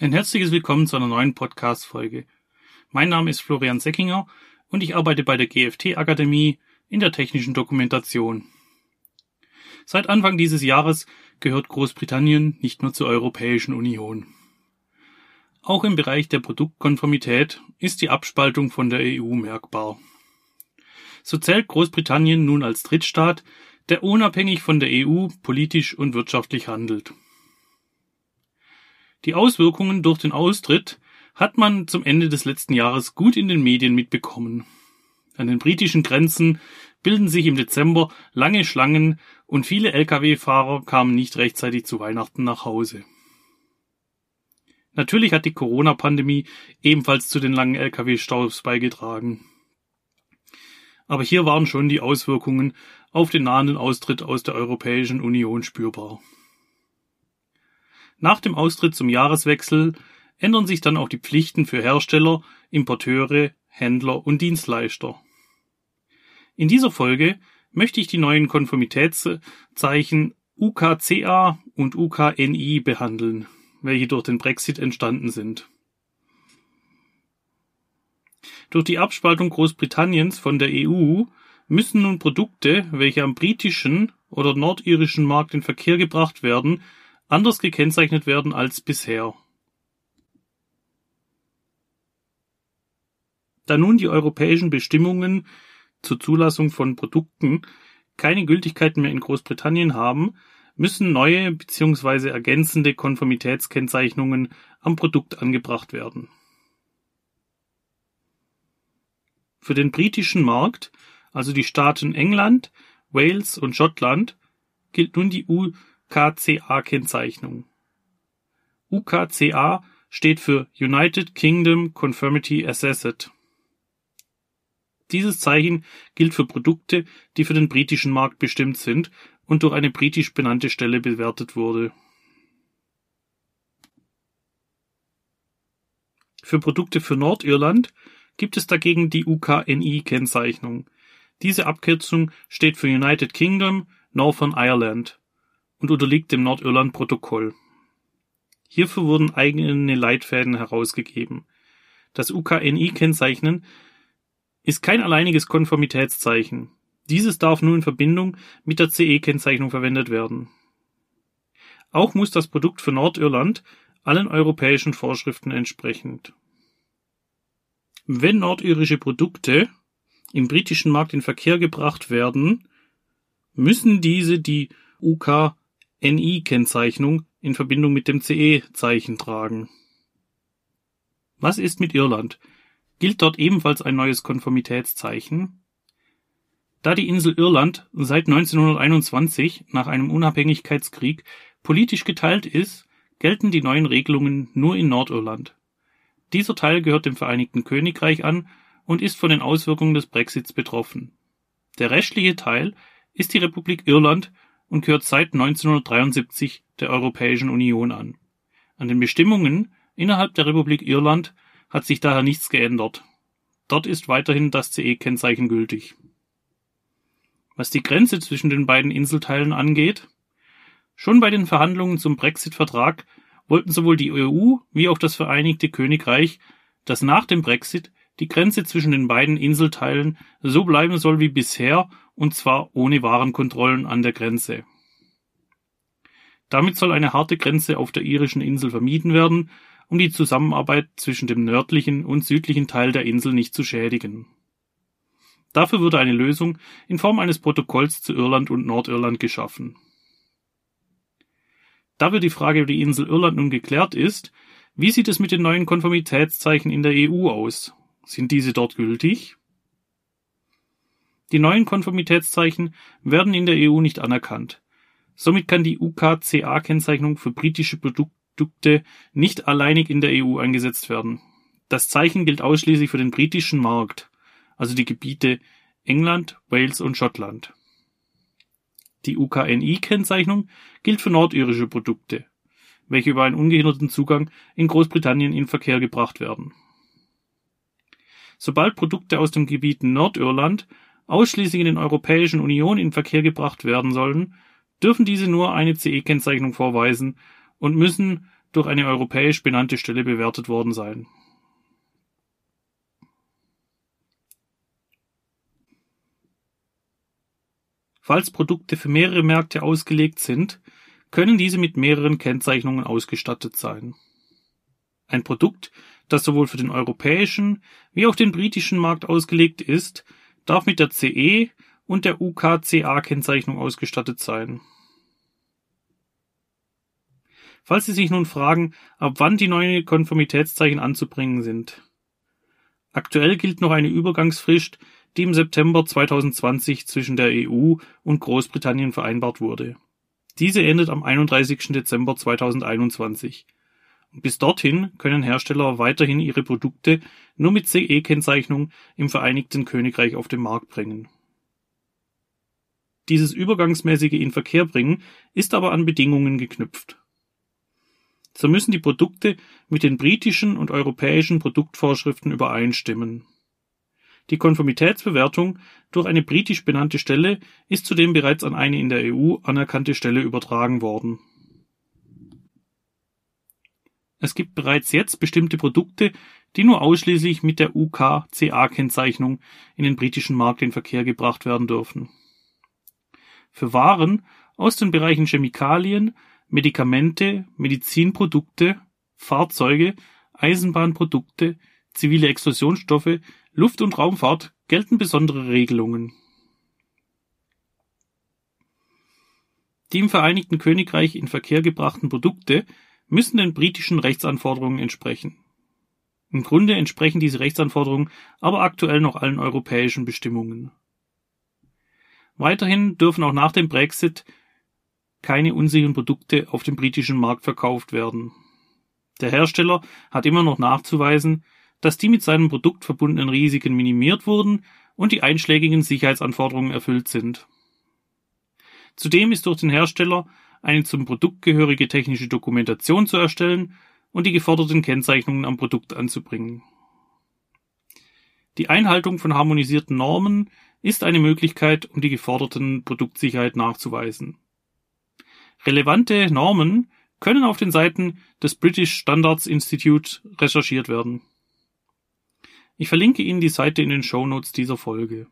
Ein herzliches Willkommen zu einer neuen Podcast-Folge. Mein Name ist Florian Seckinger und ich arbeite bei der GFT-Akademie in der technischen Dokumentation. Seit Anfang dieses Jahres gehört Großbritannien nicht mehr zur Europäischen Union. Auch im Bereich der Produktkonformität ist die Abspaltung von der EU merkbar. So zählt Großbritannien nun als Drittstaat, der unabhängig von der EU politisch und wirtschaftlich handelt. Die Auswirkungen durch den Austritt hat man zum Ende des letzten Jahres gut in den Medien mitbekommen. An den britischen Grenzen bilden sich im Dezember lange Schlangen und viele Lkw-Fahrer kamen nicht rechtzeitig zu Weihnachten nach Hause. Natürlich hat die Corona-Pandemie ebenfalls zu den langen Lkw-Staus beigetragen. Aber hier waren schon die Auswirkungen auf den nahenden Austritt aus der Europäischen Union spürbar. Nach dem Austritt zum Jahreswechsel ändern sich dann auch die Pflichten für Hersteller, Importeure, Händler und Dienstleister. In dieser Folge möchte ich die neuen Konformitätszeichen UKCA und UKNI behandeln, welche durch den Brexit entstanden sind. Durch die Abspaltung Großbritanniens von der EU müssen nun Produkte, welche am britischen oder nordirischen Markt in Verkehr gebracht werden, anders gekennzeichnet werden als bisher. Da nun die europäischen Bestimmungen zur Zulassung von Produkten keine Gültigkeit mehr in Großbritannien haben, müssen neue bzw. ergänzende Konformitätskennzeichnungen am Produkt angebracht werden. Für den britischen Markt, also die Staaten England, Wales und Schottland, gilt nun die UKCA-Kennzeichnung. UKCA steht für United Kingdom Conformity Assessed. Dieses Zeichen gilt für Produkte, die für den britischen Markt bestimmt sind und durch eine britisch benannte Stelle bewertet wurde. Für Produkte für Nordirland gibt es dagegen die UKNI-Kennzeichnung. Diese Abkürzung steht für United Kingdom Northern Ireland und unterliegt dem Nordirland-Protokoll. Hierfür wurden eigene Leitfäden herausgegeben. Das UKNI-Kennzeichnen ist kein alleiniges Konformitätszeichen. Dieses darf nur in Verbindung mit der CE-Kennzeichnung verwendet werden. Auch muss das Produkt für Nordirland allen europäischen Vorschriften entsprechend. Wenn nordirische Produkte im britischen Markt in Verkehr gebracht werden, müssen diese die UK NI-Kennzeichnung in Verbindung mit dem CE-Zeichen tragen. Was ist mit Irland? Gilt dort ebenfalls ein neues Konformitätszeichen? Da die Insel Irland seit 1921 nach einem Unabhängigkeitskrieg politisch geteilt ist, gelten die neuen Regelungen nur in Nordirland. Dieser Teil gehört dem Vereinigten Königreich an und ist von den Auswirkungen des Brexits betroffen. Der restliche Teil ist die Republik Irland und gehört seit 1973 der Europäischen Union an. An den Bestimmungen innerhalb der Republik Irland hat sich daher nichts geändert. Dort ist weiterhin das CE-Kennzeichen gültig. Was die Grenze zwischen den beiden Inselteilen angeht, schon bei den Verhandlungen zum Brexit-Vertrag wollten sowohl die EU wie auch das Vereinigte Königreich, dass nach dem Brexit die Grenze zwischen den beiden Inselteilen so bleiben soll wie bisher und zwar ohne Warenkontrollen an der Grenze. Damit soll eine harte Grenze auf der irischen Insel vermieden werden, um die Zusammenarbeit zwischen dem nördlichen und südlichen Teil der Insel nicht zu schädigen. Dafür wurde eine Lösung in Form eines Protokolls zu Irland und Nordirland geschaffen. Da wir die Frage über die Insel Irland nun geklärt ist, wie sieht es mit den neuen Konformitätszeichen in der EU aus? Sind diese dort gültig? Die neuen Konformitätszeichen werden in der EU nicht anerkannt. Somit kann die UKCA-Kennzeichnung für britische Produkte nicht alleinig in der EU eingesetzt werden. Das Zeichen gilt ausschließlich für den britischen Markt, also die Gebiete England, Wales und Schottland. Die UKNI-Kennzeichnung gilt für nordirische Produkte, welche über einen ungehinderten Zugang in Großbritannien in Verkehr gebracht werden. Sobald Produkte aus dem Gebiet Nordirland ausschließlich in den Europäischen Union in Verkehr gebracht werden sollen, dürfen diese nur eine CE-Kennzeichnung vorweisen und müssen durch eine europäisch benannte Stelle bewertet worden sein. Falls Produkte für mehrere Märkte ausgelegt sind, können diese mit mehreren Kennzeichnungen ausgestattet sein. Ein Produkt, das sowohl für den europäischen wie auch den britischen Markt ausgelegt ist, darf mit der CE und der UKCA-Kennzeichnung ausgestattet sein. Falls Sie sich nun fragen, ab wann die neuen Konformitätszeichen anzubringen sind. Aktuell gilt noch eine Übergangsfrist, die im September 2020 zwischen der EU und Großbritannien vereinbart wurde. Diese endet am 31. Dezember 2021. Bis dorthin können Hersteller weiterhin ihre Produkte nur mit CE-Kennzeichnung im Vereinigten Königreich auf den Markt bringen. Dieses übergangsmäßige Inverkehrbringen ist aber an Bedingungen geknüpft. So müssen die Produkte mit den britischen und europäischen Produktvorschriften übereinstimmen. Die Konformitätsbewertung durch eine britisch benannte Stelle ist zudem bereits an eine in der EU anerkannte Stelle übertragen worden es gibt bereits jetzt bestimmte Produkte, die nur ausschließlich mit der UKCA-Kennzeichnung in den britischen Markt in Verkehr gebracht werden dürfen. Für Waren aus den Bereichen Chemikalien, Medikamente, Medizinprodukte, Fahrzeuge, Eisenbahnprodukte, zivile Explosionsstoffe, Luft- und Raumfahrt gelten besondere Regelungen. Die im Vereinigten Königreich in Verkehr gebrachten Produkte müssen den britischen Rechtsanforderungen entsprechen. Im Grunde entsprechen diese Rechtsanforderungen aber aktuell noch allen europäischen Bestimmungen. Weiterhin dürfen auch nach dem Brexit keine unsicheren Produkte auf dem britischen Markt verkauft werden. Der Hersteller hat immer noch nachzuweisen, dass die mit seinem Produkt verbundenen Risiken minimiert wurden und die einschlägigen Sicherheitsanforderungen erfüllt sind. Zudem ist durch den Hersteller eine zum Produkt gehörige technische Dokumentation zu erstellen und die geforderten Kennzeichnungen am Produkt anzubringen. Die Einhaltung von harmonisierten Normen ist eine Möglichkeit, um die geforderten Produktsicherheit nachzuweisen. Relevante Normen können auf den Seiten des British Standards Institute recherchiert werden. Ich verlinke Ihnen die Seite in den Show Notes dieser Folge.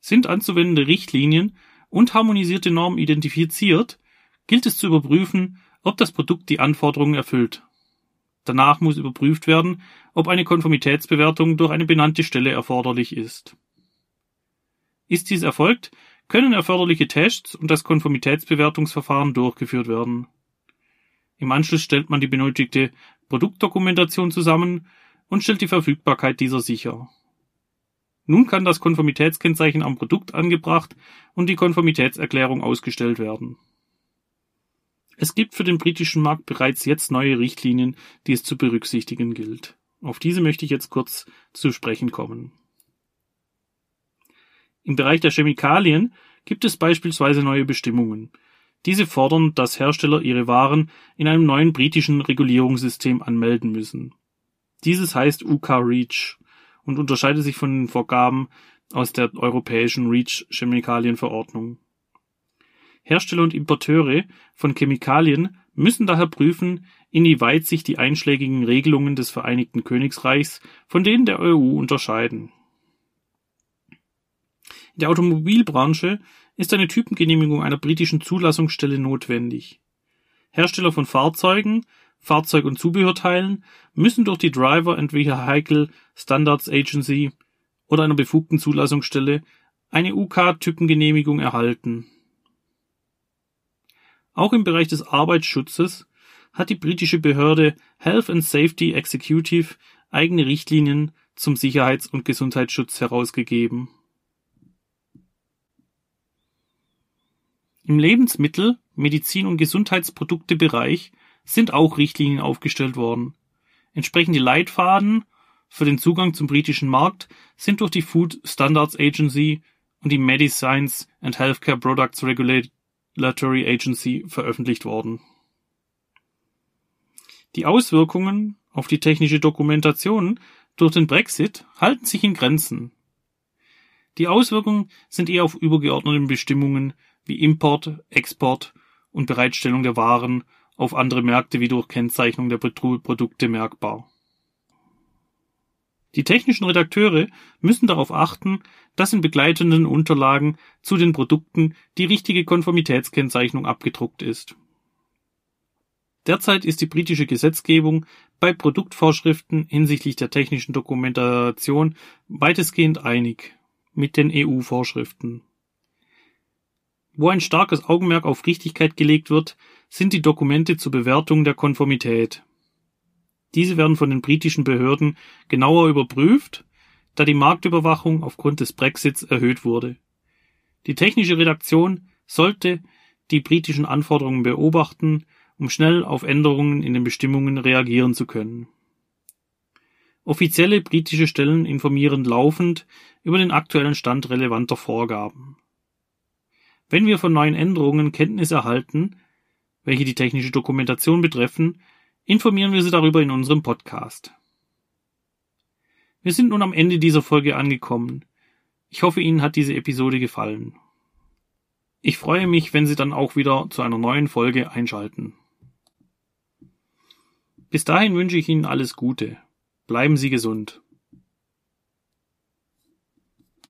Sind anzuwendende Richtlinien und harmonisierte Normen identifiziert, gilt es zu überprüfen, ob das Produkt die Anforderungen erfüllt. Danach muss überprüft werden, ob eine Konformitätsbewertung durch eine benannte Stelle erforderlich ist. Ist dies erfolgt, können erforderliche Tests und das Konformitätsbewertungsverfahren durchgeführt werden. Im Anschluss stellt man die benötigte Produktdokumentation zusammen und stellt die Verfügbarkeit dieser sicher. Nun kann das Konformitätskennzeichen am Produkt angebracht und die Konformitätserklärung ausgestellt werden. Es gibt für den britischen Markt bereits jetzt neue Richtlinien, die es zu berücksichtigen gilt. Auf diese möchte ich jetzt kurz zu sprechen kommen. Im Bereich der Chemikalien gibt es beispielsweise neue Bestimmungen. Diese fordern, dass Hersteller ihre Waren in einem neuen britischen Regulierungssystem anmelden müssen. Dieses heißt UK REACH und unterscheidet sich von den Vorgaben aus der europäischen REACH-Chemikalienverordnung. Hersteller und Importeure von Chemikalien müssen daher prüfen, inwieweit sich die einschlägigen Regelungen des Vereinigten Königreichs von denen der EU unterscheiden. In der Automobilbranche ist eine Typengenehmigung einer britischen Zulassungsstelle notwendig. Hersteller von Fahrzeugen Fahrzeug- und Zubehörteilen müssen durch die Driver and Vehicle Standards Agency oder einer befugten Zulassungsstelle eine UK-Typengenehmigung erhalten. Auch im Bereich des Arbeitsschutzes hat die britische Behörde Health and Safety Executive eigene Richtlinien zum Sicherheits- und Gesundheitsschutz herausgegeben. Im Lebensmittel-, Medizin- und Gesundheitsproduktebereich sind auch Richtlinien aufgestellt worden. Entsprechende Leitfaden für den Zugang zum britischen Markt sind durch die Food Standards Agency und die Medicines and Healthcare Products Regulatory Agency veröffentlicht worden. Die Auswirkungen auf die technische Dokumentation durch den Brexit halten sich in Grenzen. Die Auswirkungen sind eher auf übergeordnete Bestimmungen wie Import, Export und Bereitstellung der Waren auf andere Märkte wie durch Kennzeichnung der Produkte merkbar. Die technischen Redakteure müssen darauf achten, dass in begleitenden Unterlagen zu den Produkten die richtige Konformitätskennzeichnung abgedruckt ist. Derzeit ist die britische Gesetzgebung bei Produktvorschriften hinsichtlich der technischen Dokumentation weitestgehend einig mit den EU-Vorschriften. Wo ein starkes Augenmerk auf Richtigkeit gelegt wird, sind die Dokumente zur Bewertung der Konformität. Diese werden von den britischen Behörden genauer überprüft, da die Marktüberwachung aufgrund des Brexits erhöht wurde. Die technische Redaktion sollte die britischen Anforderungen beobachten, um schnell auf Änderungen in den Bestimmungen reagieren zu können. Offizielle britische Stellen informieren laufend über den aktuellen Stand relevanter Vorgaben. Wenn wir von neuen Änderungen Kenntnis erhalten, welche die technische Dokumentation betreffen, informieren wir Sie darüber in unserem Podcast. Wir sind nun am Ende dieser Folge angekommen. Ich hoffe, Ihnen hat diese Episode gefallen. Ich freue mich, wenn Sie dann auch wieder zu einer neuen Folge einschalten. Bis dahin wünsche ich Ihnen alles Gute. Bleiben Sie gesund.